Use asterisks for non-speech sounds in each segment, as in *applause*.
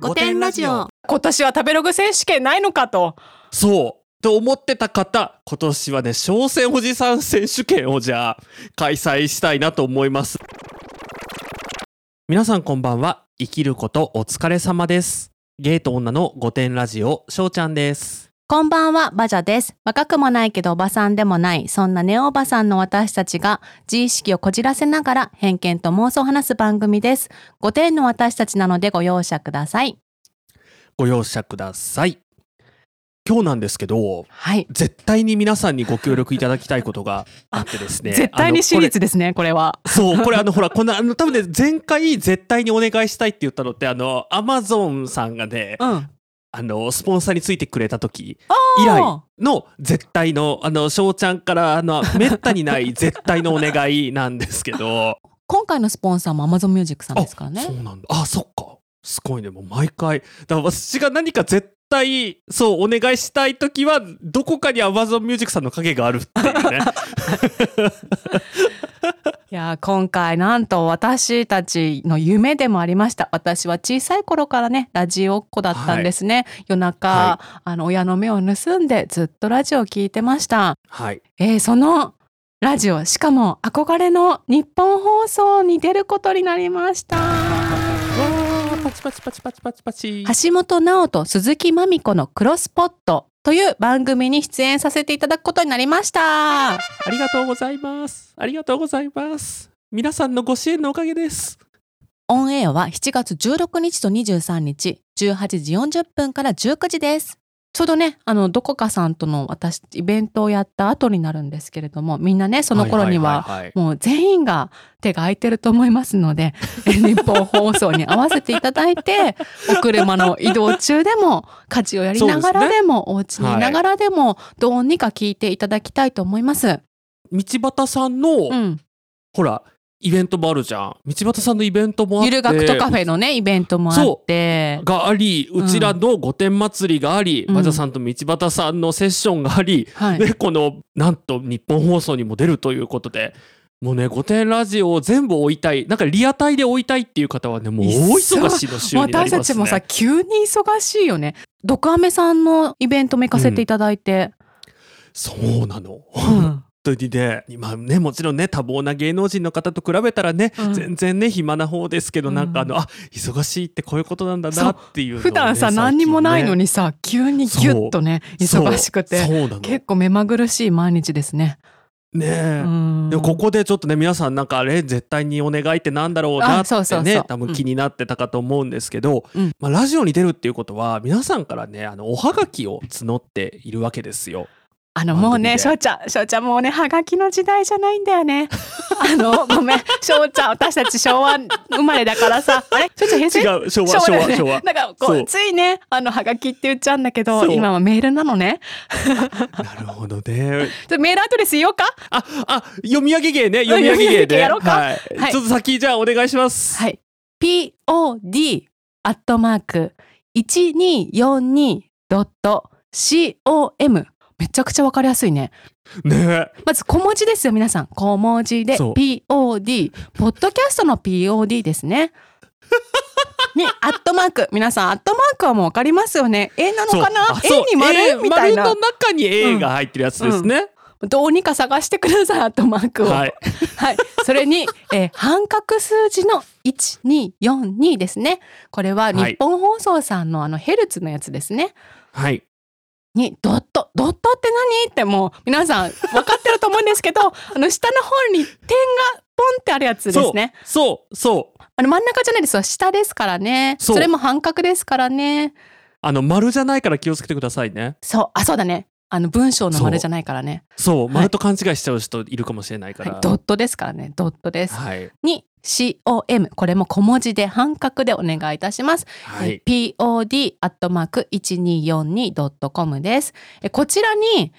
五点ラジオ。今年は食べログ選手権ないのかと。そう。と思ってた方今年はね商戦おじさん選手権をじゃあ開催したいなと思います。皆さんこんばんは。生きることお疲れ様です。ゲート女の御殿ラジオしょうちゃんですこんばんは、バジャです。若くもないけどおばさんでもない、そんなネオおばさんの私たちが自意識をこじらせながら偏見と妄想を話す番組です。5点の私たちなのでご容赦ください。ご容赦ください今日なんですけどはい。絶対に皆さんにご協力いただきたいことがあってですね *laughs* 絶対に私立ですね、これは。そう、これあの、ほら、こんな、あの、多分ね、前回絶対にお願いしたいって言ったのって、あの、アマゾンさんがね、うん。あの、スポンサーについてくれた時以来の絶対の、あの、翔ちゃんから、あの、めったにない *laughs* 絶対のお願いなんですけど、今回のスポンサーも Amazon Music さんですからね。そうなんだ。あ、そっか。すごいね、もう毎回。だから私が何か絶対、そう、お願いしたい時は、どこかに Amazon Music さんの影があるっていうね。*laughs* いやー今回なんと私たちの夢でもありました。私は小さい頃からねラジオっ子だったんですね、夜中、はあの親の目を盗んでずっとラジオを聞いてました。はい。えーそのラジオしかも憧れの日本放送に出ることになりましたパチパチパチパチパチパチ。橋本直人鈴木まみ子のクロスポットという番組に出演させていただくことになりました。ありがとうございます。ありがとうございます。皆さんのご支援のおかげです。オンエアは7月16日と23日18時40分から19時です。ちょうどねあのどこかさんとの私イベントをやった後になるんですけれどもみんなねその頃には,、もう全員が手が空いてると思いますのでえ日本放送に合わせていただいてお車の移動中でも家事をやりながらでもお家にいながらでも、どうにか聞いていただきたいと思います。道端さんの、うん、ほら、イベントもあるじゃん。道端さんのイベントもあって。ゆる学徒カフェのねイベントもあってがあり、うちらの御殿祭りがあり、うんバジャさんと道端さんのセッションがあり、はい、で、この、なんと日本放送にも出るということで、もうね、御殿ラジオを全部追いたい。なんかリアタイで追いたいっていう方はね、もう大忙しの週になりますね。私たちもさ急に忙しいよね。ドクアメさんのイベントも行かせていただいて、そうなの。うん本当にね、今ね、もちろんね、多忙な芸能人の方と比べたらね、うん。全然ね、暇な方ですけど、うん。なんかあの、あ、忙しいってこういうことなんだなっていうね、普段さ、ね。何にもないのにさ急にギュッとね忙しくて。結構目まぐるしい毎日ですね。ねえ。うん。でもここでちょっとね皆さんなんかあれ絶対にお願いってなんだろうなあってそうそうそう。ね多分気になってたかと思うんですけど、うん。まあ、ラジオに出るっていうことは皆さんからねあのおはがきを募っているわけですよ。あのもうね、翔ちゃん、翔ちゃんもうね、はがきの時代じゃないんだよね。*laughs* あの、ごめん、翔ちゃん、私たち昭和生まれだからさ、*laughs* あれ？翔ちゃん平成？違う、昭和、昭和、ね、昭和。なんかこうついね、あの、はがきって言っちゃうんだけど、今はメールなのね。なるほどね。*laughs* メールアドレス言おうか？あ、あ、読み上げ芸ね、読み上げ芸で、やろう、はい、はい。ちょっと先、じゃあお願いします。はい。pod アットマーク 1242.com めちゃくちゃわかりやすいね。ねまず小文字ですよ皆さん小文字でそう pod ポッドキャストの pod ですね。にアットマーク皆さんアットマークはもうわかりますよね。A なのそうかな？あそう ?A に丸？A みたいな丸の中に A が入ってるやつですね。どうにか探してくださいアットマークを。はい。*laughs* はい。それに、えー半角数字の1242ですね。これははい日本放送さんのあのヘルツのやつですね。はい。に、ドット。ドットって何ってもう皆さん分かってると思うんですけど、*laughs* あの下の方に点がポンってあるやつですね。そうそう。あの真ん中じゃないですよ。下ですからね。それも半角ですからね。あの丸じゃないから気をつけてくださいね。そう。あ、そうだね。あの文章の丸じゃないからね。そう、い丸と勘違いしちゃう人いるかもしれないから。はい。ドットですからね。ドットです。はい。に com これも小文字で半角でお願いいたします。はい。pod アットマーク 1242.com です。えこちらに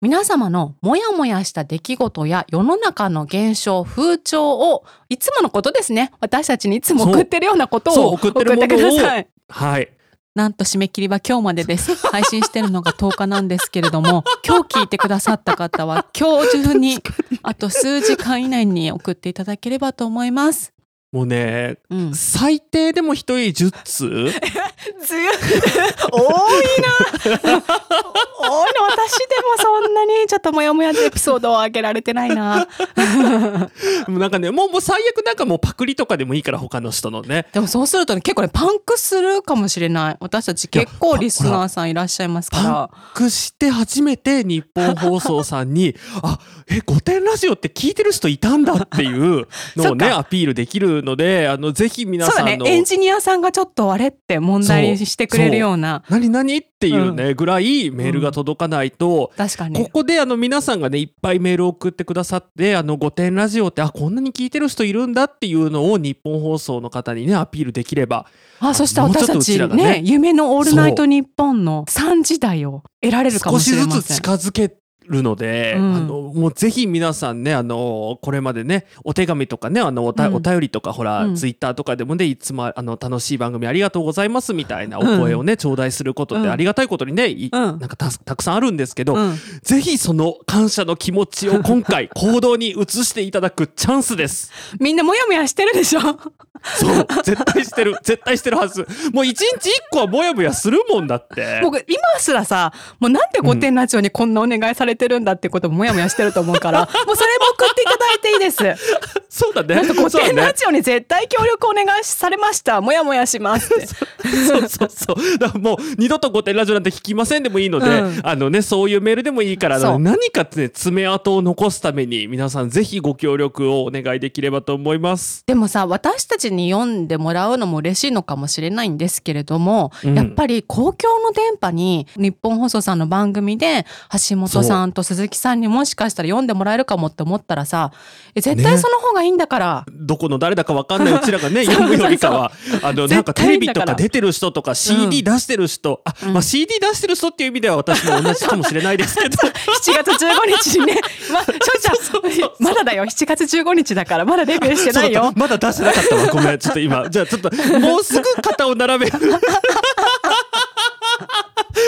皆様のモヤモヤした出来事や世の中の現象、風潮をいつものことですね。私たちにいつも送ってるようなことを送ってください。はい。なんと締め切りは今日までです。*laughs* 配信してるのが10日なんですけれども、*laughs* 今日聞いてくださった方は今日中にあと数時間以内に送っていただければと思います。もうね、うん。最低でも一人10通 *laughs* 強い。*laughs* 多いな。多いな私でもそんなにちょっとモヤモヤのエピソードをあげられてないな。*laughs* もうなんかねもうもう最悪なんかもうパクリとかでもいいから他の人のね。でもそうするとね結構ねパンクするかもしれない。私たち結構リスナーさんいらっしゃいますから。パンクして初めて日本放送さんに *laughs* あえ御殿ラジオって聞いてる人いたんだっていうのをねアピールできるのであのぜひ皆さんの、ね。エンジニアさんがちょっとあれって問題にしてくれるような。何何っていうね、ぐらいメールが届かないと、こ確かに。こであの皆さんがねいっぱいメールを送ってくださって「あの御殿ラジオってあこんなに聞いてる人いるんだ」っていうのを日本放送の方にねアピールできれば。あそしたらもうちょっとう私たちねね。夢の「オールナイトニッポン」の3時代を得られるかも少ししれません。ずつ近づけるので、うん。あのもうぜひ皆さんねあのこれまでねお手紙とかねあのおた、うん。お便りとかほら、うん。ツイッターとかでもねいつもあの楽しい番組ありがとうございますみたいなお声をね、頂戴することってうん。ありがたいことにね、なんかたたくさんあるんですけど、うん。ぜひその感謝の気持ちを *laughs* 今回行動に移していただくチャンスです。みんなモヤモヤしてるでしょ？そう。絶対してる。絶対してるはず。もう一日一個はモヤモヤするもんだって。僕今すらさもうなんで御殿ラジオにこんなお願いされてるんだってこともモヤモヤしてると思うから *laughs* もうそれも送っていただいていいです。*laughs* そうだね。なんか御そうだね。殿ラジオに絶対協力お願いされました。モヤモヤしますって。*laughs* そうそうそう。だからもう二度と御殿ラジオなんて聞きませんでもいいので、うん。あのね、そういうメールでもいいから、何かね、爪痕を残すために皆さんぜひご協力をお願いできればと思います。でもさ私たちに読んでもらうのも嬉しいのかもしれないんですけれども、うん。やっぱり公共の電波に日本放送さんの番組で橋本さんと鈴木さんにもしかしたら読んでもらえるかもって思ったらさえ絶対ね。その方がいいんだから、どこの誰だかわかんない *laughs* うちらがね、読むよりかは、あの、なんかテレビとか出てる人とか CD 出してる人、あ、まあ CD 出してる人っていう意味では私も同じかもしれないですけど、*laughs* 7月15日にね、ま、しょうちゃん、まだだよ、7月15日だから、まだデビューしてないよ。そうだまだ出してなかったわ。ごめん。ちょっと今、じゃあちょっと、もうすぐ肩を並べる。*laughs*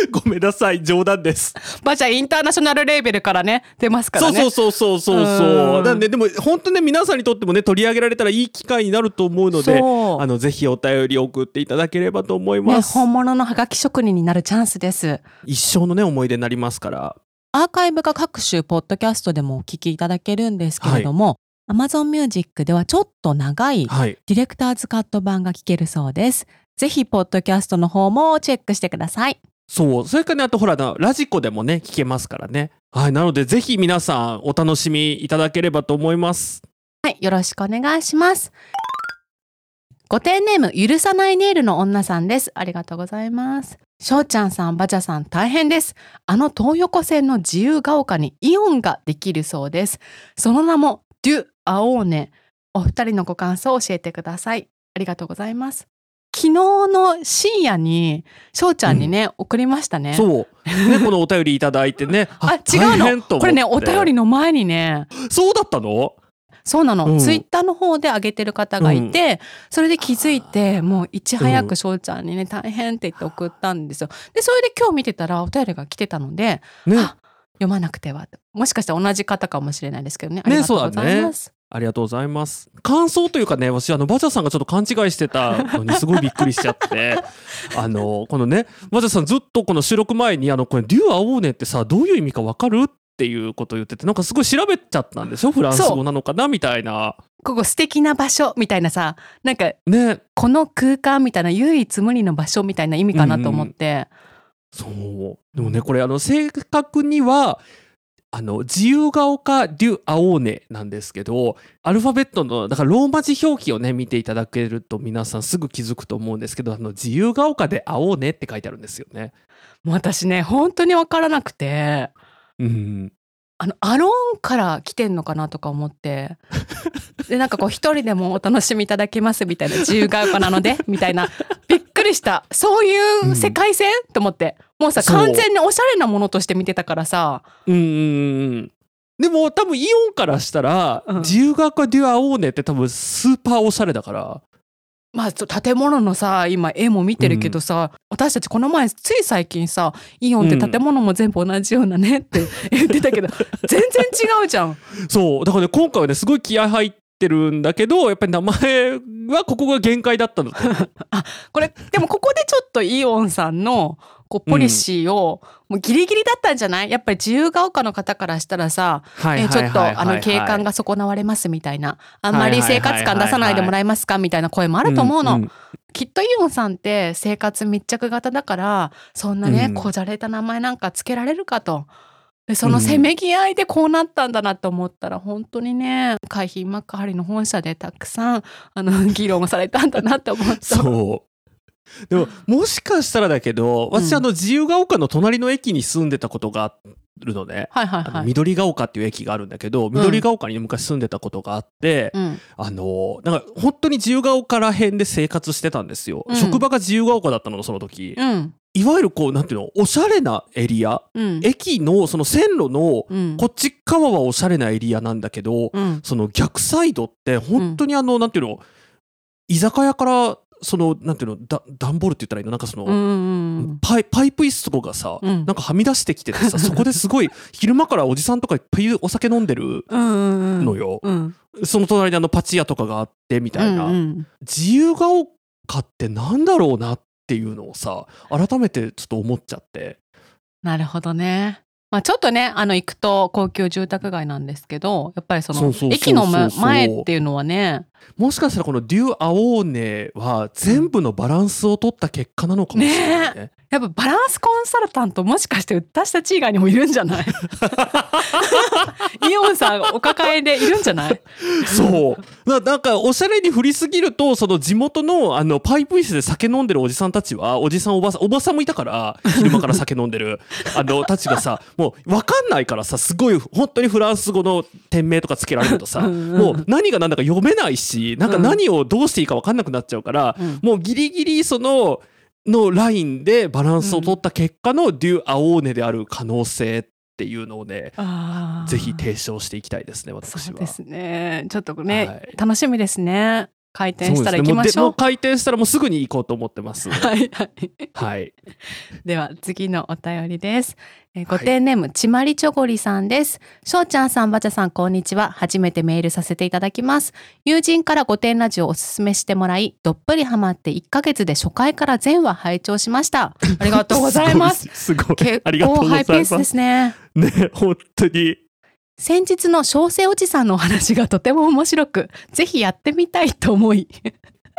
*laughs* ごめんなさい。冗談です。ばあちゃん、インターナショナルレーベルからね、出ますからね。そうそうそうそうそうそううんなんででも本当ね皆さんにとってもね取り上げられたらいい機会になると思うのであのぜひお便り送っていただければと思いね、ます、本物のハガキ職人になるチャンスです。一生のね思い出になりますからアーカイブが各種ポッドキャストでもお聞きいただけるんですけれども、Amazon Music ではちょっと長いはいディレクターズカット版が聞けるそうです。ぜひ、ポッドキャストの方もチェックしてください。そうそれからねあとほらラジコでもね聞けますからねはいなのでぜひ皆さんお楽しみいただければと思いますはい、よろしくお願いします。ご丁ネーム、許さないネイルの女さんです。ありがとうございます。しょうちゃんさん、ばちゃさん、大変です。あの東横線の自由が丘にイオンができるそうです。その名も、デュ・アオーネ。お二人のご感想を教えてください。ありがとうございます。昨日の深夜に、しょうちゃんにね、送りましたね。そう。ねこのお便りいただいてね。*laughs* あ、違うの。これね、お便りの前にね、そうだったの？そうなの、うん。ツイッターの方で上げてる方がいて、それで気づいてもういち早く翔ちゃんにね、大変って言って送ったんですよ。でそれで今日見てたらお便りが来てたので、ね。あ読まなくては。もしかしたら同じ方かもしれないですけどね。ありがとうございます、ありがとうございます。感想というかね、私、あの、バジャさんがちょっと勘違いしてたのにすごいびっくりしちゃって、*laughs* あの、このね、バジャさんずっとこの収録前に、あの、これ、デュアオーネってさ、どういう意味かわかるっていうことを言ってて、なんかすごい調べちゃったんですよ。フランス語なのかなみたいな。ここ素敵な場所みたいなさなんかね。この空間みたいな唯一無二の場所みたいな意味かなと思って、そう。でもね、これ、あの、正確には、あの、自由が丘デュアオーネなんですけど、アルファベットの、だからローマ字表記をね、見ていただけると皆さんすぐ気づくと思うんですけど、あの、自由が丘で会おうねって書いてあるんですよね。もう私ね本当に分からなくてうん。あのアローンから来てんのかなとか思ってでなんかこう一人でもお楽しみいただけますみたいな自由が丘なのでみたいなびりした。そういう世界線、と思って。もうさ完全におしゃれなものとして見てたからさ。うんうんうん。でも多分イオンからしたら、うん。自由が丘デュアオーネって多分スーパーおしゃれだから。まあ建物のさ今絵も見てるけどさ、私たちこの前つい最近さイオンって建物も全部同じようなねって言ってたけど、*laughs* 全然違うじゃん。そう。だからね、今回はね、すごい気合入っってるんだけどやっぱり名前はここが限界だったのと。*laughs* これでもここでちょっとイオンさんのこうポリシーを、もうギリギリだったんじゃない？やっぱり自由が丘の方からしたらさ、はちょっとあの景観が損なわれますみたいな。あんまり生活感出さないでもらえますかみたいな声もあると思うの。んん。きっとイオンさんって生活密着型だからそんなね、うん。こじゃれた名前なんかつけられるかと。でそのせめぎ合いでこうなったんだなと思ったら本当にね海浜幕張の本社でたくさん *laughs* あの *laughs* 議論をされたんだなって思った。そう。でももしかしたらだけど私、うん。あの自由が丘の隣の駅に住んでたことがあるのね、はいはいはい。緑が丘っていう駅があるんだけど緑が丘に昔住んでたことがあって、うん。あのなんか本当に自由が丘ら辺で生活してたんですよ、うん。職場が自由が丘だったのその時、うんいわゆるこうなんていうのおしゃれなエリア？うん。駅のその線路のうん。こっち側はおしゃれなエリアなんだけど、うん。その逆サイドって本当にあの、なんていうの居酒屋からそのなんていうのだ段ボールって言ったらいいの？なんかその、うんうんパイパイプ椅子とかがさ、うん。なんかはみ出してきててさそこですごい *laughs* 昼間からおじさんとかいっぱいお酒飲んでるうんうんのよ、うん。その隣にあのパチ屋とかがあってみたいな、うんうん。自由が丘ってなんだろうなっていうのをさ改めてちょっと思っちゃってなるほどね。まあちょっとねあの行くと高級住宅街なんですけどやっぱりその駅の前前っていうのはねもしかしたらこのデュアオーネは全部のバランスを取った結果なのかもしれないね。やっぱバランスコンサルタントもしかして私たち以外にもいるんじゃない？*laughs* イオンさんお抱えでいるんじゃない？そう。ななんかおしゃれに振りすぎるとその地元のあのパイプ椅子で酒飲んでるおじさんたちはおじさんおばさんおばさんもいたから昼間から酒飲んでる。あのたちがさもう *laughs* 分かんないからさすごい本当にフランス語の店名とかつけられるとさうんうん。もう何が何だか読めないしなんか何をどうしていいか分かんなくなっちゃうから、うん。もうギリギリそののラインでバランスを取った結果のデュアオーネである可能性っていうのをねぜひ提唱していきたいですね私は。ですね。ちょっとね、はい。楽しみですね。開店したら行きましょう。開店したらもうすぐに行こうと思ってます。はいはい。はい。では次のお便りです。えーご丁ネーム、ちまりちょごりさんです。しょうちゃんさん、ばちゃさん、こんにちは。初めてメールさせていただきます。友人からご点ラジオをおすすめしてもらい、どっぷりハマって1ヶ月で初回から全話拝聴しました。*laughs* ありがとうございます。すごい。結構。ハイペースですね。ね、本当に。先日の小生おじさんのお話がとても面白く、ぜひやってみたいと思い、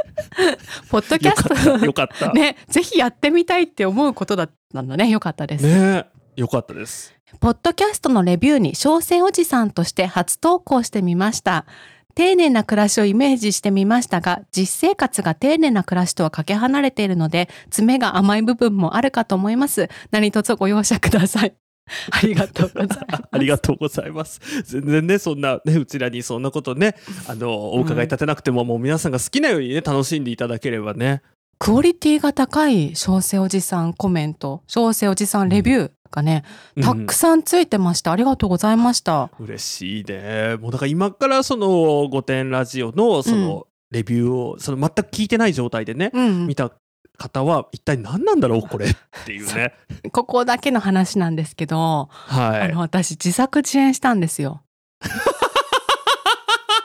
*laughs* ポッドキャス。ト、よかった。*laughs* ね、ぜひやってみたいって思うことだったんだね。よかったです。ね、よかったです。ポッドキャストのレビューに小生おじさんとして初投稿してみました。丁寧な暮らしをイメージしてみましたが、実生活が丁寧な暮らしとはかけ離れているので、爪が甘い部分もあるかと思います。何卒ご容赦ください。*laughs* ありがとうございます。*laughs* ありがとうございます。全然ね、そんなね、うちらにそんなことね、あの、お伺い立てなくても、もう皆さんが好きなようにね、楽しんでいただければね。クオリティが高い小生おじさんコメント、小生おじさんレビューがね、たくさんついてました。ありがとうございました。うん嬉しいね。もうだから今からその、御殿ラジオのその、レビューを、その全く聞いてない状態でね、うん見。た方は、一体何なんだろう、これっていうね。*laughs* ここだけの話なんですけど、はいあの。私自作自演したんですよ。*laughs*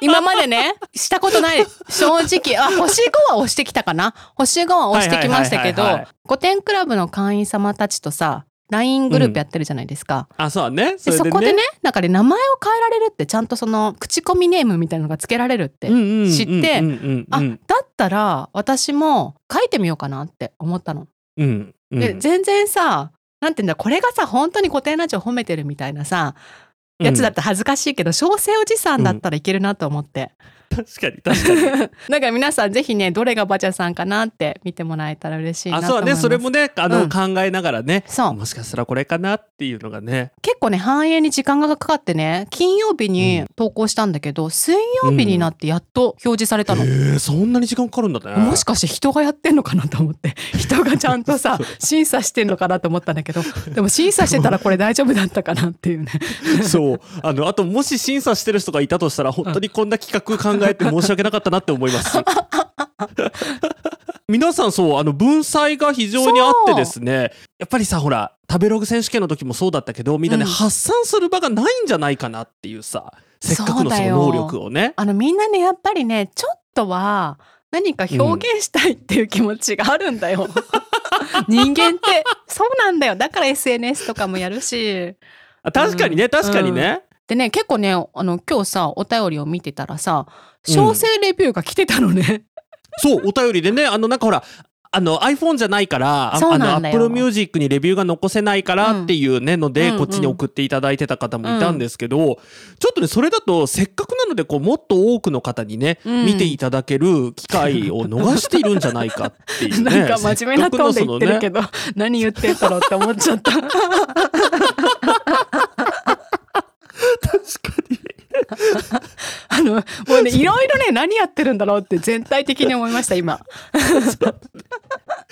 今までねしたことない正直あ星5は押してきたかな？星5は押してきましたけどはいはいはいはい御殿クラブの会員様たちとさ LINE グループやってるじゃないですか。あ、そうだね。でそこでねなんかね名前を変えられるってちゃんとその口コミネームみたいなのがつけられるって、うんうんうんうん知ってうんうんあうんだったら私も書いてみようかなって思ったの。うんうんで全然さなんて言うんだこれがさ本当に古典ラジオ褒めてるみたいなさやつだったら恥ずかしいけど小生おじさんだったらいけるなと思って、確かに確かに。だから *laughs* 皆さんぜひねどれがバチャさんかなって見てもらえたら嬉しいなあ、と思いますそうだね。それもね、あの、うん考えながらね。そうもしかしたらこれかなっていうのがね。結構ね反映に時間がかかってね金曜日に投稿したんだけど、水曜日になってやっと表示されたの。へえ、そんなに時間かかるんだね。もしかして人がやってんのかなと思って *laughs* 人がちゃんとさ審査してんのかなと思ったんだけどでも審査してたらこれ大丈夫だったかなっていうねそう。あの、あと、もし審査してる人がいたとしたら、本当にこんな企画考えて申し訳なかったなって思います。*laughs* 皆さんそう、あの、文才が非常にあってですね、やっぱりさ、ほら、食べログ選手権の時もそうだったけど、みんなね、うん発散する場がないんじゃないかなっていうさ、せっかくのその能力をね。あのみんなねやっぱりねちょっとは何か表現したいっていう気持ちがあるんだよ。*laughs* 人間ってそうなんだよだから SNS とかもやるしあ確かにね、確かにね。でね結構ねあの今日さお便りを見てたらさ小生レビューが来てたのね。そう、お便りでね、あの、なんかほら、あの iPhone じゃないからあの Apple Music にレビューが残せないからっていうねので、うんこっちに送っていただいてた方もいたんですけど、ちょっとねそれだとせっかくなのでこうもっと多くの方にね、うん。見ていただける機会を逃しているんじゃないかっていうね *laughs* なんか真面目なトーンで言ってるけどど、何言ってんだろうって思っちゃった。確かにあの、もうね、いろいろね、何やってるんだろうって全体的に思いました、今。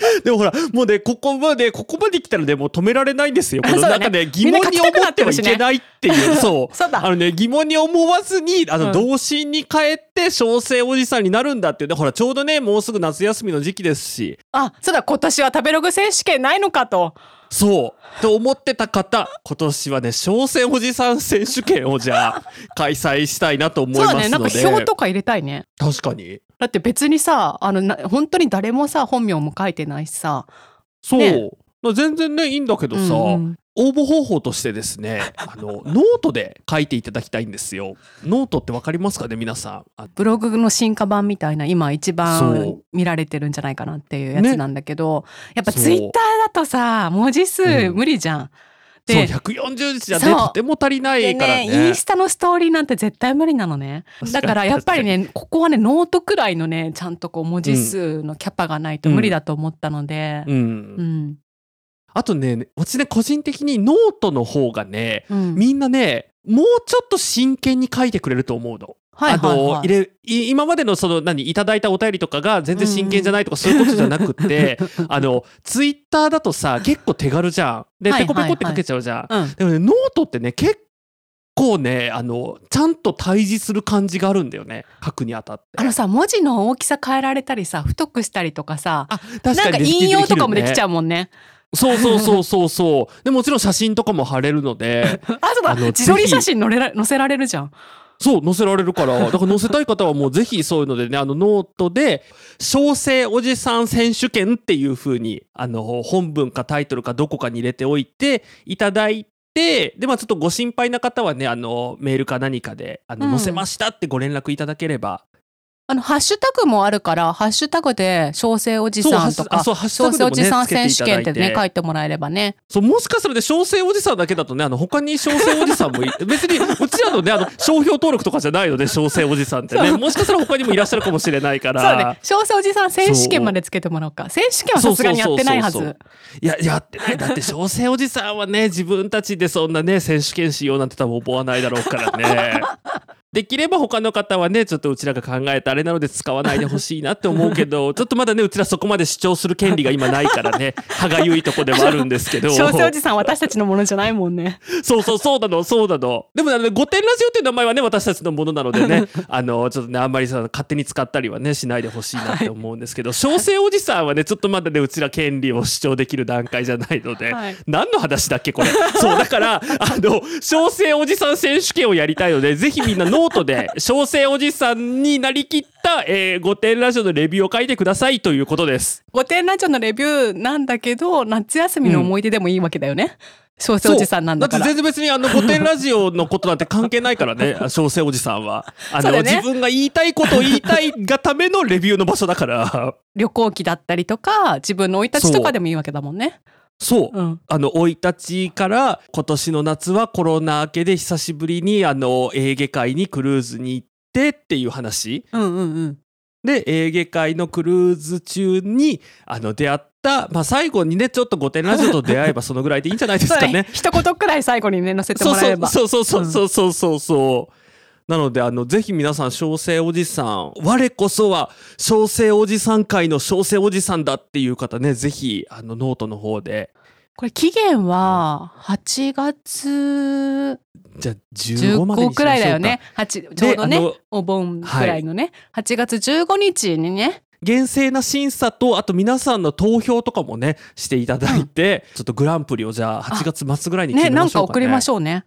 *laughs* でもほらもうねここまでここまで来たらねもう止められないんですよ。この中で疑問に思ってはいけないっていう。そう。*laughs* あのね疑問に思わずにあの、うん。童心に帰って小生おじさんになるんだっていう。ねほらちょうどねもうすぐ夏休みの時期ですし。あ、そうだ、今年は食べログ選手権ないのかと。そう。と思ってた方今年はね小生おじさん選手権をじゃあ開催したいなと思いそうだね、ますので。なんか表とか入れたいね。確かに。だって別にさ、あの、な本当に誰もさ、本名も書いてないしさ。そう、ね。全然ねいいんだけどさ、うんうん応募方法としてですね *laughs* あのノートで書いていただきたいんですよ。ノートってわかりますかね皆さん？あブログの進化版みたいな今一そ番う。見られてるんじゃないかなっていうやつなんだけど、やっぱそう。ツイッターだとさ文字数うん。無理じゃん。そうで140字じゃねそう。とても足りないでからね。ねインスタのストーリーなんて絶対無理なのね。だからやっぱりねここはねノートくらいのねちゃんとこう文字数のキャパがないと無理だと思ったので。うん、うんあとね私ね個人的にノートの方がねうんみんなねもうちょっと真剣に書いてくれると思うの。はいはいあのはい入れい今までのその何いただいたお便りとかが全然真剣じゃないとかそういうことじゃなくって、*laughs* あのツイッターだとさ結構手軽じゃん。ではいはいはいペコペコって書けちゃうじゃん。うんでもねノートってね結構ねあのちゃんと対峙する感じがあるんだよね書くにあたって。あのさ文字の大きさ変えられたりさ太くしたりとかさあ確なんか引用とかもできちゃう。うもんね。そうそうそうそうそう。*laughs* でもちろん写真とかも貼れるので。*laughs* あそうだ自撮り写真載れら載せられるじゃん。そう、載せられるから。*laughs* だから載せたい方はもうぜひそういうのでね、あのノートで、小生おじさん選手権っていう風に、あの、本文かタイトルかどこかに入れておいていただいて、で、まあちょっとご心配な方はね、あの、メールか何かで、あの、うん載せましたってご連絡いただければ。あのハッシュタグもあるからハッシュタグで小生おじさんとかそうハッシュタグでもね小生おじさん選手権ってね書いてもらえればね。そう、もしかすると小生おじさんだけだとね、あの、他に小生おじさんもい、*laughs* 別に、うちらのね、あの、商標登録とかじゃないので、小生おじさんってね、もしかしたら他にもいらっしゃるかもしれないから。そうね小生おじさん選手権までつけてもらおうか。選手権はさすがにやってないはそうそうず。いや、やってない。だって、小生おじさんはね、自分たちでそんなね、選手権しようなんて多分思わないだろうからね。*laughs* できれば他の方はね、ちょっとうちらが考えたあれなので使わないでほしいなって思うけど、*laughs* ちょっとまだね、うちらそこまで主張する権利が今ないからね、歯がゆいとこでもあるんですけど。小生おじさん私たちのものじゃないもんね。そうそうそうなのそうなの。でもねあの御殿ラジオっていう名前はね私たちのものなのでねあのちょっとねあんまりさ勝手に使ったりはねしないでほしいなって思うんですけど小生おじさんはねちょっとまだねうちら権利を主張できる段階じゃないので、はい。何の話だっけこれ。そうだからあの小生おじさん選手権をやりたいのでぜひみんなノートで小生おじさんになりきった、えー、御殿ラジオのレビューを書いてくださいということです。御殿ラジオのレビューなんだけど夏休みの思い出でもいいわけだよね。小生おじさんなんだから。って全然別にあの御殿ラジオのことなんて関係ないからね *laughs* 小生おじさんはあの、ね自分が言いたいことを言いたいがためのレビューの場所だから旅行記だったりとか自分の生い立ちとかでもいいわけだもんね。そう、うん。あの生い立ちから今年の夏はコロナ明けで久しぶりにあのエーゲ海にクルーズに行ってっていう話うんうんうん。でエーゲ海のクルーズ中にあの出会った、まあ、最後にねちょっと御殿ラジオと出会えばそのぐらいでいいんじゃないですかね。*laughs* 一言くらい最後にね載せてもらえれば。そうそうそうそうそうそうそう。なのであのぜひ皆さん小生おじさん我こそは小生おじさん会の小生おじさんだっていう方ねぜひあのノートの方でこれ期限は8月じゃあ15まで15にしましょうかくらいだよね。8ちょうどねお盆くらいのね、8月15日にね厳正な審査とあと皆さんの投票とかもねしていただいて、ちょっとグランプリをじゃあ8月末ぐらいに決ねなんかめましょうかね。送りましょうね。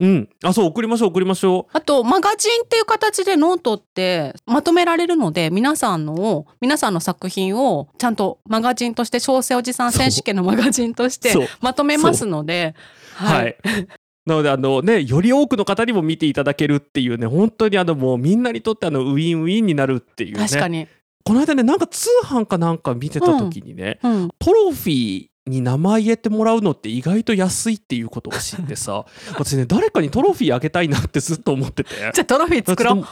うん。あ、そう、送りましょう、送りましょあと、マガジンっていう形でノートってまとめられるので、皆さんのを、皆さんの作品をちゃんとマガジンとして、小生おじさん選手権のマガジンとしてまとめますので、う。はい。なので、あのね、より多くの方にも見ていただけるっていうね、本当にあの、もうみんなにとってあの、ウィンウィンになるっていうね。確かに。この間ね、なんか通販かなんか見てた時にね、うん。トロフィーに名前入れてもらうのって意外と安いっていうことを知ってさ *laughs* 私ね誰かにトロフィーあげたいなってずっと思ってて。じゃあトロフィー作ろう。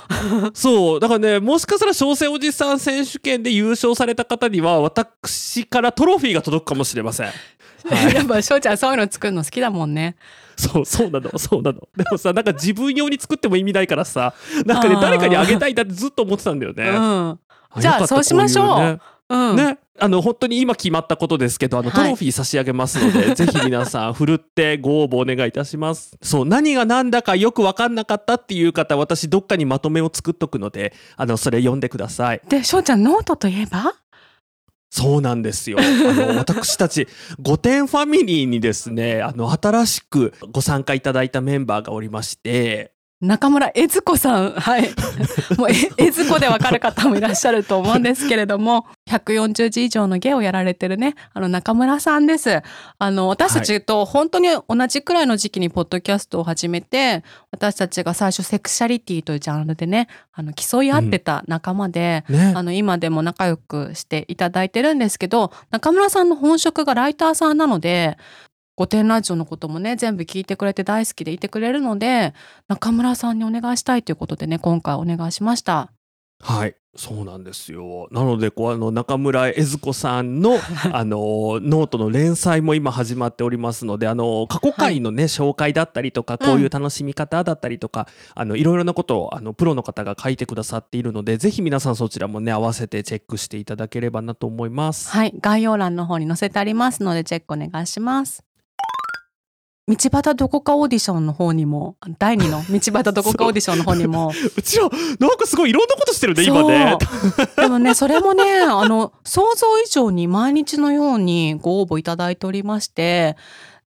そうだからねもしかしたら小生おじさん選手権で優勝された方には私からトロフィーが届くかもしれません。*laughs* はいやっぱ翔ちゃんそういうの作るの好きだもんね。そうそうなのそうなのでもさなんか自分用に作っても意味ないからさなんかね誰かにあげたいなってずっと思ってたんだよね。うん。じゃあそうしましょうねうん。ね、あの本当に今決まったことですけどあのはい。トロフィー差し上げますので、*laughs* ぜひ皆さんふるってご応募お願いいたします。そう何が何だかよく分かんなかったっていう方私どっかにまとめを作っとくのであのそれ読んでください。で、翔ちゃんノートといえば？そうなんですよ。あの *laughs* 私たち御殿ファミリーにですねあの新しくご参加いただいたメンバーがおりまして中村悦子さん。はい。*laughs* もう、え、悦子でわかる方もいらっしゃると思うんですけれども、140字以上の芸をやられてるね、あの、中村さんです。あの、私たちと本当に同じくらいの時期にポッドキャストを始めて、私たちが最初セクシャリティというジャンルでね、あの、競い合ってた仲間で、ねあの今でも仲良くしていただいてるんですけど中村さんの本職がライターさんなので「御殿ラジオ」のこともね全部聞いてくれて大好きでいてくれるので中村さんにお願いしたいということでね今回お願いしました。はいそうなんですよなのでこうあの中村江津子さんの *laughs* あのノートの連載も今始まっておりますのであの過去回のね、紹介だったりとかこういう楽しみ方だったりとか、あのいろいろなことをあのプロの方が書いてくださっているのでぜひ皆さんそちらもね合わせてチェックしていただければなと思います。はい概要欄の方に載せてありますのでチェックお願いします。道端どこかオーディションの方にも第2の道端どこかオーディションの方にも。*laughs* うちらなんかすごいいろんなことしてるね今ね。でもねそれもねあの想像以上に毎日のようにご応募いただいておりまして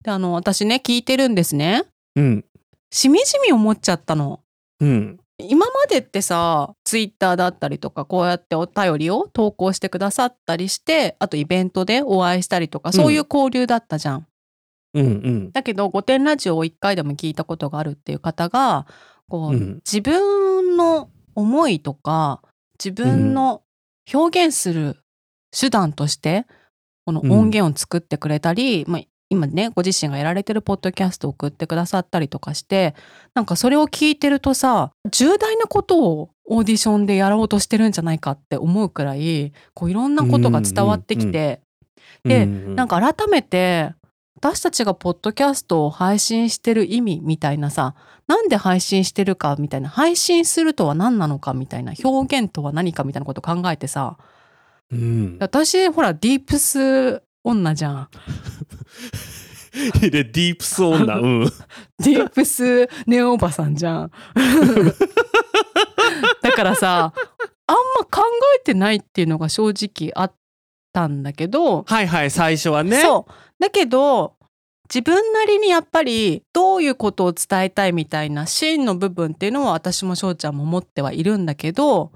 であの私ね聞いてるんですね。うん。しみじみ思っちゃったの。うん。今までってさツイッターだったりとかこうやってお便りを投稿してくださったりしてあとイベントでお会いしたりとかそういう交流だったじゃん。うんうん。だけど「御殿ラジオ」を1回でも聞いたことがあるっていう方がこう、うん。自分の思いとか自分の表現する手段としてこの音源を作ってくれたり、まあ、今ねご自身がやられてるポッドキャストを送ってくださったりとかしてなんかそれを聞いてるとさ重大なことをオーディションでやろうとしてるんじゃないかって思うくらいこういろんなことが伝わってきて、でなんか改めて私たちがポッドキャストを配信してる意味みたいなさなんで配信してるかみたいな配信するとは何なのかみたいな表現とは何かみたいなこと考えてさうん、私ほらディープス女じゃん。でディープス女。うん。*laughs* ディープスネオおばさんじゃん。*laughs* だからさあんま考えてないっていうのが正直あったんだけどはいはい最初はね。そうだけど自分なりにやっぱりどういうことを伝えたいみたいな芯の部分っていうのは私も翔ちゃんも持ってはいるんだけど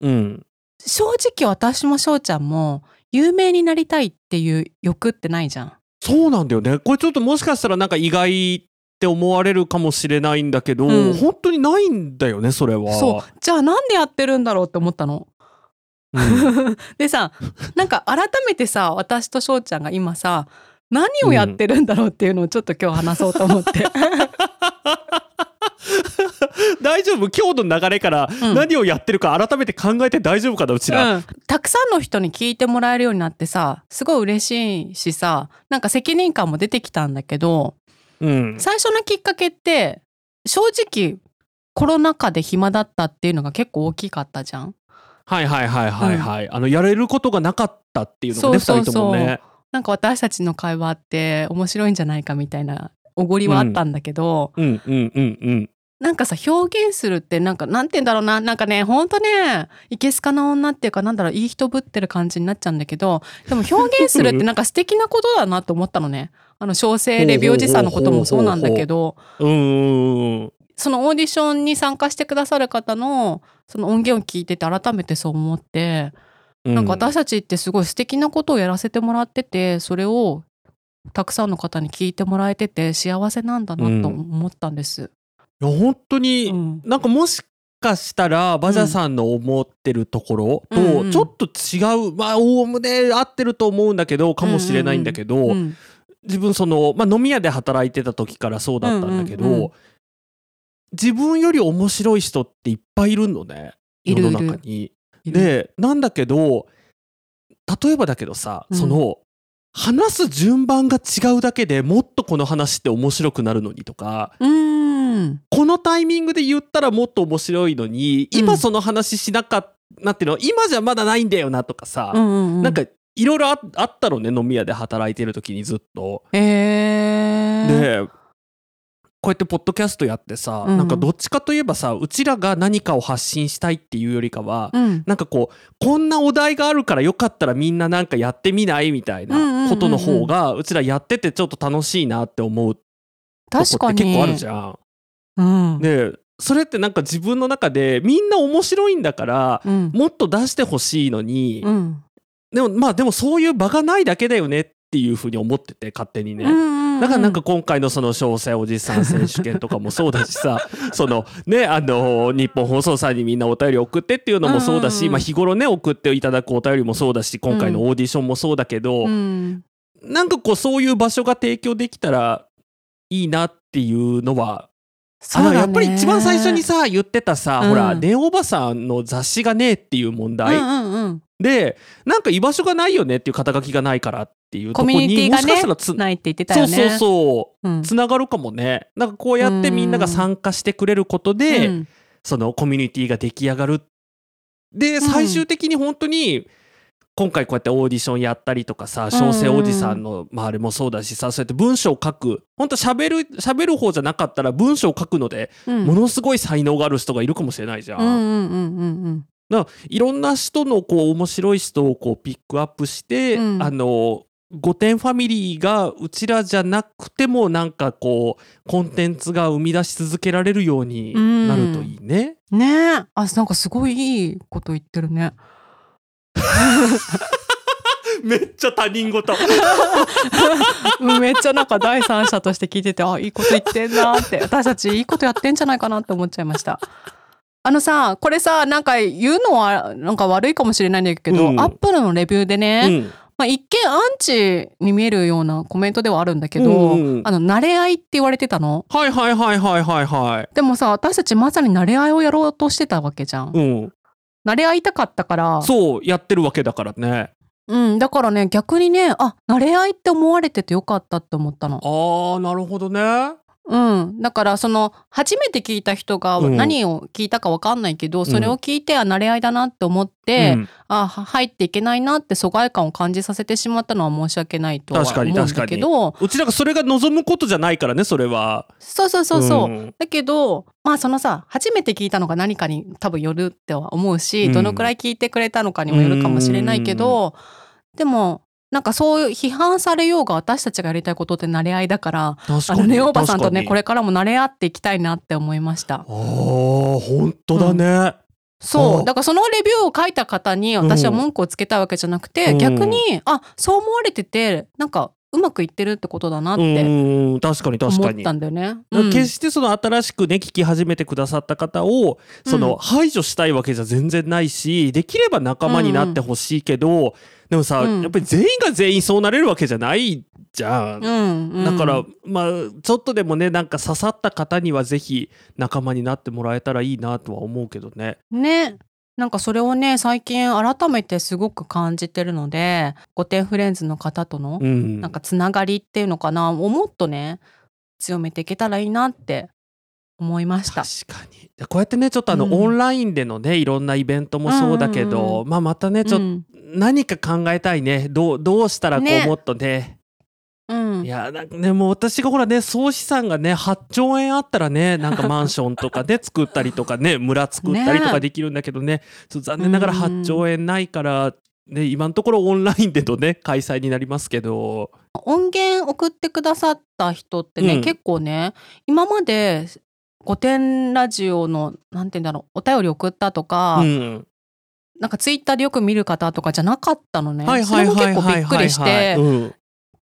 うん。正直私も翔ちゃんも有名になりたいっていう欲ってないじゃん。そうなんだよね。これちょっともしかしたらなんか意外って思われるかもしれないんだけど、うん。本当にないんだよねそれは。そう。じゃあなんでやってるんだろうって思ったの？うん。*laughs* でさなんか改めてさ私と翔ちゃんが今さ何をやってるんだろうっていうのをちょっと今日話そうと思って。*laughs* 大丈夫？今日の流れからうん。何をやってるか改めて考えて大丈夫かなうちら、うん、たくさんの人に聞いてもらえるようになってさすごい嬉しいしさなんか責任感も出てきたんだけどうん。最初のきっかけって正直コロナ禍で暇だったっていうのが結構大きかったじゃん。はいはいはいはいはい、あのやれることがなかったっていうのがねそうそうそう。二人ともねなんか私たちの会話って面白いんじゃないかみたいなおごりはあったんだけど、うんうんうんうん。なんかさ表現するってなんかなんて言うんだろうな。なんかねほんとねいけすかな女っていうかなんだろういい人ぶってる感じになっちゃうんだけどでも表現するって *laughs* なんか素敵なことだなと思ったのね。あの小生レビューおじさんのこともそうなんだけど。うんうんうん。そのオーディションに参加してくださる方のその音源を聞いてて改めてそう思って、うんなんか私たちってすごい素敵なことをやらせてもらっててそれをたくさんの方に聞いてもらえてて幸せなんだなと思ったんです。いや本当に、うん。なんかもしかしたらバジャさんの思ってるところうん。うんとちょっと違う、まあおおむね合ってると思うんだけどかもしれないんだけど、うん自分その、まあ、飲み屋で働いてた時からそうだったんだけど、うんうんうん。自分より面白い人っていっぱいいるのね世の中に。いるでなんだけど例えばだけどさ、うん。その話す順番が違うだけでもっとこの話って面白くなるのにとかうーん。このタイミングで言ったらもっと面白いのにうん。今その話しなかったなっていうの今じゃまだないんだよなとかさ、うんうんうん。なんかいろいろああったのね飲み屋で働いてる時にずっと。えー、でこうやってポッドキャストやってさ、うん。なんかどっちかといえばさうちらが何かを発信したいっていうよりかは、うん。なんかこうこんなお題があるからよかったらみんななんかやってみないみたいなことの方がうちらやっててちょっと楽しいなって思うとこ確かに。って結構あるじゃん。うん。でそれってなんか自分の中でみんな面白いんだからうん。もっと出してほしいのに、うん。でもまあでもそういう場がないだけだよねっていうふうに思ってて勝手にね。うんだからなんか今回のその小生おじさん選手権とかもそうだしさ *laughs* そのねあの日本放送さんにみんなお便り送ってっていうのもそうだし、まあ、日頃ね送っていただくお便りもそうだし今回のオーディションもそうだけど、うん。なんかこうそういう場所が提供できたらいいなっていうのはあのやっぱり一番最初にさ言ってたさ、うん。ほらネオおばさんの雑誌がねえっていう問題、うんうんうん。でなんか居場所がないよねっていう肩書きがないからっていうとこコミュニティにもしかしたらつないって言ってたよね。そうそうそう。うん。つながるかもね。なんかこうやってみんなが参加してくれることで、うん。そのコミュニティが出来上がる。でん。最終的に本当に今回こうやってオーディションやったりとかさ小生おじさんの、まあ、あれもそうだしさそうやって文章を書く。本当喋る喋る方じゃなかったら文章を書くのでうん。ものすごい才能がある人がいるかもしれないじゃん。うんうんうんうんだからいろんな人のこう面白い人をこうピックアップして、うん。あの御殿ファミリーがうちらじゃなくてもなんかこうコンテンツが生み出し続けられるようになるといいね。うん。ねえ。あ、なんかすごいいいこと言ってるね。*laughs* めっちゃ他人事。う *laughs* んめっちゃなんか第三者として聞いてて、あ、いいこと言ってんなって。私たちいいことやってんじゃないかなって思っちゃいました。あのさ、これさ、なんか言うのはなんか悪いかもしれないんだけど、うんアップルのレビューでね、うんまあ、一見アンチに見えるようなコメントではあるんだけど、うんうんあの、慣れ合いって言われてたの？はいはいはいはいはいはい。でもさ、私たちまさに慣れ合いをやろうとしてたわけじゃん。うん、慣れ合いたかったから、そうやってるわけだからね。うん、だからね、逆にね、あ、慣れ合いって思われててよかったって思ったの。あーなるほどね。うん。だから、その、初めて聞いた人がうん。何を聞いたかわかんないけど、それを聞いて、あ、慣れ合いだなって思って、うん。あ、は入っていけないなって疎外感を感じさせてしまったのは申し訳ないとは思うんだけど、うちらがそれが望むことじゃないからねそれは。そうそうそうそう。ん。だけどまあそのさ初めて聞いたのが何かに多分よるっては思うし、うん。どのくらい聞いてくれたのかにもよるかもしれないけど、でもなんかそういう批判されようが私たちがやりたいことって慣れ合いだからあのネオおばさんとねこれ。れからも慣れ合っていきたいなって思いましたあ。あ本当だね。そうあだからそのレビューを書いた方に私は文句をつけたいわけじゃなくて、うん逆にあそう思われててなんかうまくいってるってことだなっうてん確かに確思っ。たんだよね。うん決してその新しくね聞き始めてくださった方をそのうん排除したいわけじゃ全然ないしできれば仲間になってほしいけど、でもさ、うんやっぱり全員が全員そうなれるわけじゃないじゃん。うんうんだから、まあちょっとでもねなんか刺さった方にはぜひ仲間になってもらえたらいいなとは思うけどね。ねなんかそれをね最近改めてすごく感じてるので御殿フレンズの方とのうん、なんかつながりっていうのかなをもっとね強めていけたらいいなって思いました。確かに。でこうやってねちょっとあの、うん。オンラインでのねいろんなイベントもそうだけど、うんうんうまあまたねちょっとうん。何か考えたいね。どうどうしたらこう、ね。もっとねうん。いやなんかねもう私がほらね総資産がね8兆円あったらねなんかマンションとかで *laughs* 作ったりとかね村作ったりとかできるんだけどね。ちょっと残念ながらうん。8兆円ないから、ね、今のところオンラインでのね開催になりますけど。音源送ってくださった人ってね、うん。結構ね今まで御殿ラジオのなんて言うんだろうお便り送ったとか、うん。なんかツイッターでよく見る方とかじゃなかったのね。はい。それも結構びっくりしてうん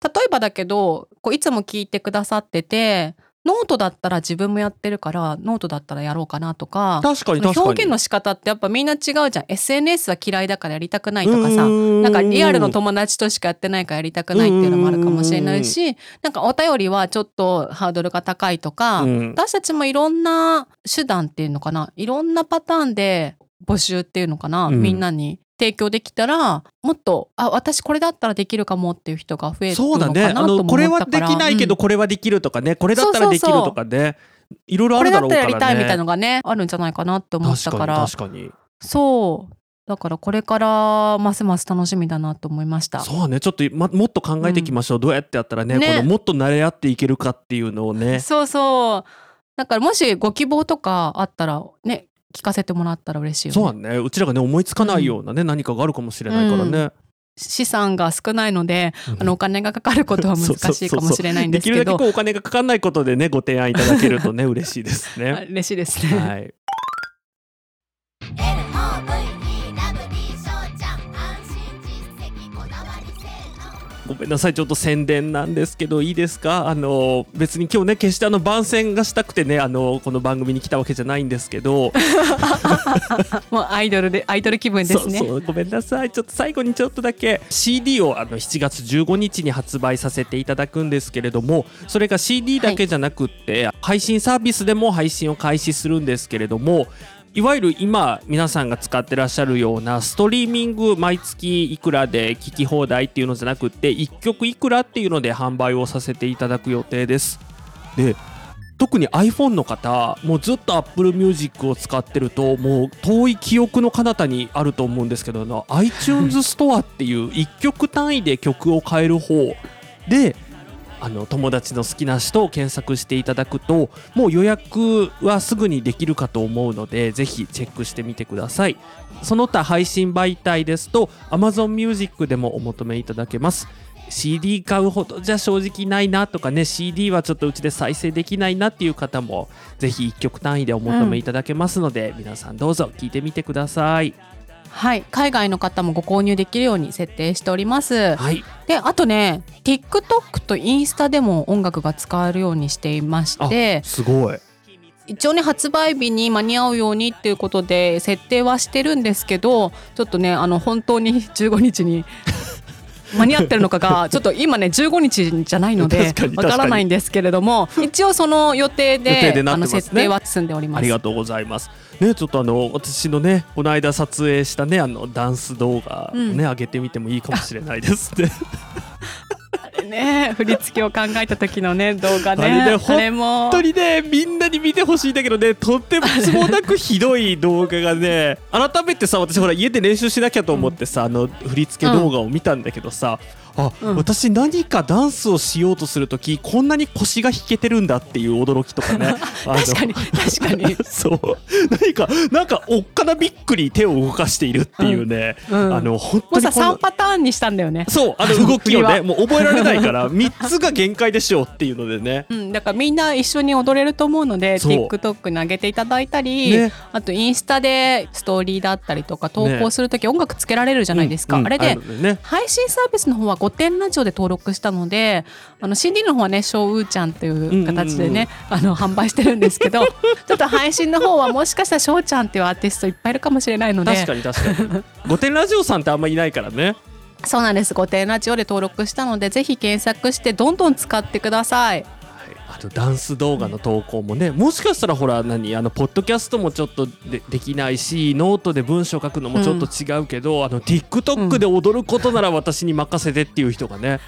例えばだけどこういつも聞いてくださっててノートだったら自分もやってるからノートだったらやろうかなとか確かに確かに。表現の仕方ってやっぱみんな違うじゃん。SNS は嫌いだからやりたくないとかさなんかリアルの友達としかやってないからやりたくないっていうのもあるかもしれないしなんかお便りはちょっとハードルが高いとか、うん。私たちもいろんな手段っていうのかないろんなパターンで募集っていうのかな、うん。みんなに提供できたらもっとあ私これだったらできるかもっていう人が増えるそうだのかなとも思のこれはったからできないけどうんこれはできるとかね、これだったらできるとかね。いろいろあこれだったるだろうからね。らやりたいみたいのがねあるんじゃないかなって思ったから。確かに確かに。そう。だからこれからますます楽しみだなと思いました。そうね。ちょっと、ま、もっと考えていきましょう、どうやってやったらねね。このもっと慣れ合っていけるかっていうのをね。そうそう。だからもしご希望とかあったらね聞かせてもらったら嬉しいよね。そうだね。うちらがね思いつかないようなね、何かがあるかもしれないからね、資産が少ないので、あのお金がかかることは難しいかもしれないんですできるけどだけこうお金がかかんないことでねご提案いただけるとね嬉しいですあね。*laughs* 嬉しいですね。はい、ごめんなさいちょっと宣伝なんですけどいいですか？あの別に今日ね決してあの番宣がしたくてねあのこの番組に来たわけじゃないんですけど。*laughs* もうアイドルでアイドル気分ですね。ごめんなさい。ちょっと最後にちょっとだけ CD をあの7月15日に発売させていただくんですけれどもそれが CD だけじゃなくって、配信サービスでも配信を開始するんですけれどもいわゆる今皆さんが使ってらっしゃるようなストリーミング毎月いくらで聴き放題っていうのじゃなくて1曲いくらっていうので販売をさせていただく予定です。で特に iPhone の方もうずっと Apple Music を使ってるともう遠い記憶の彼方にあると思うんですけど iTunes ストアっていう1曲単位で曲を変える方であの友達の好きな人を検索していただくともう予約はすぐにできるかと思うのでぜひチェックしてみてください。その他配信媒体ですと Amazon Music でもお求めいただけます。CD 買うほどじゃ正直ないなとかね CD はちょっとうちで再生できないなっていう方もぜひ1曲単位でお求めいただけますので、皆さんどうぞ聞いてみてください。はい、海外の方もご購入できるように設定しております。はいで、あとね、TikTok とインスタでも音楽が使えるようにしていまして、すごい一応ね発売日に間に合うようにっていうことで設定はしてるんですけど、ちょっとねあの本当に *laughs* 15日に。間に合ってるのかがちょっと今ね15日じゃないのでわからないんですけれども一応その予定で予定でなってあの設定は済んでおります。ありがとうございます。ね、ちょっとあの私のねこの間撮影したねあのダンス動画をね、うん上げてみてもいいかもしれないですね。*laughs* ね振り付けを考えた時のね動画ね。あれねあれも。本当にねみんなに見てほしいんだけどねとってもつもなくひどい動画がね *laughs* 改めてさ私ほら家で練習しなきゃと思ってさ、あの振り付け動画を見たんだけどさ、あ、うん。私何かダンスをしようとする時こんなに腰が引けてるんだっていう驚きとかね。確かに確かに。*laughs* そう。何かなんかおっかなびっくり手を動かしているっていうね、うんあの本もうさ当にこの3パターンにしたんだよね。そうあの動きをねもう覚えられないから3つが限界でしょうっていうのでね。*laughs* うん、だからみんな一緒に踊れると思うので TikTok に上げていただいたり、ね。あとインスタでストーリーだったりとか投稿する時音楽つけられるじゃないですか、うんあれでね。配信サービスの方は5点ラジオで登録したのであの CD の方はね「ショーウーちゃん」という形でね、あの販売してるんですけど *laughs* ちょっと配信の方はもしかしたら「ショーちゃん」っていうアーティストいっぱいいるかもしれないので。確かに確かに。御殿ラジオさんってあんまいないからね。そうなんです。御殿ラジオで登録したのでぜひ検索してどんどん使ってください。はいあとダンス動画の投稿もねもしかしたらほら何あのポッドキャストもちょっとでできないしノートで文章書くのもちょっと違うけど、あの TikTok で踊ることなら私に任せてっていう人がね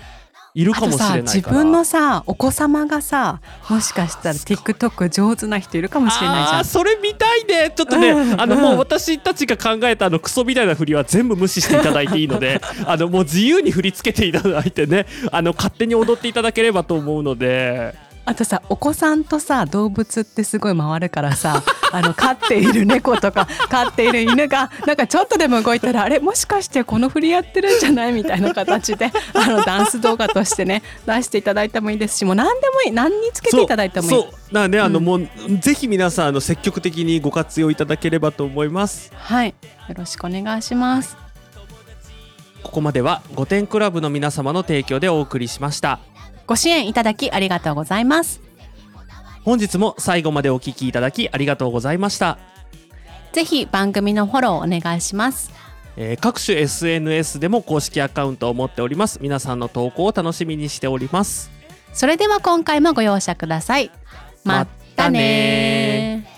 いるかもしれないから。あとさ自分のさお子様がさもしかしたら TikTok 上手な人いるかもしれないじゃん。それ見たいね。ちょっとね、うん。あのもう私たちが考えたあのクソみたいな振りは全部無視していただいていいので *laughs* あのもう自由に振り付けていただいてねあの勝手に踊っていただければと思うのであとさお子さんとさ動物ってすごい回るからさ *laughs* あの飼っている猫とか飼っている犬がなんかちょっとでも動いたらあれもしかしてこの振りやってるんじゃないみたいな形であのダンス動画としてね出していただいてもいいですしもう何でもいい何につけていただいてもいい。そうそうだからねあのうんもう、ぜひ皆さんあの積極的にご活用いただければと思います。はいよろしくお願いします。ここまでは御殿クラブの皆様の提供でお送りしましたご支援いただきありがとうございます。本日も最後までお聞きいただきありがとうございました、ぜひ番組のフォローお願いします。えー各種 SNS でも公式アカウントを持っております。皆さんの投稿を楽しみにしております。それでは今回もご容赦ください。まったねー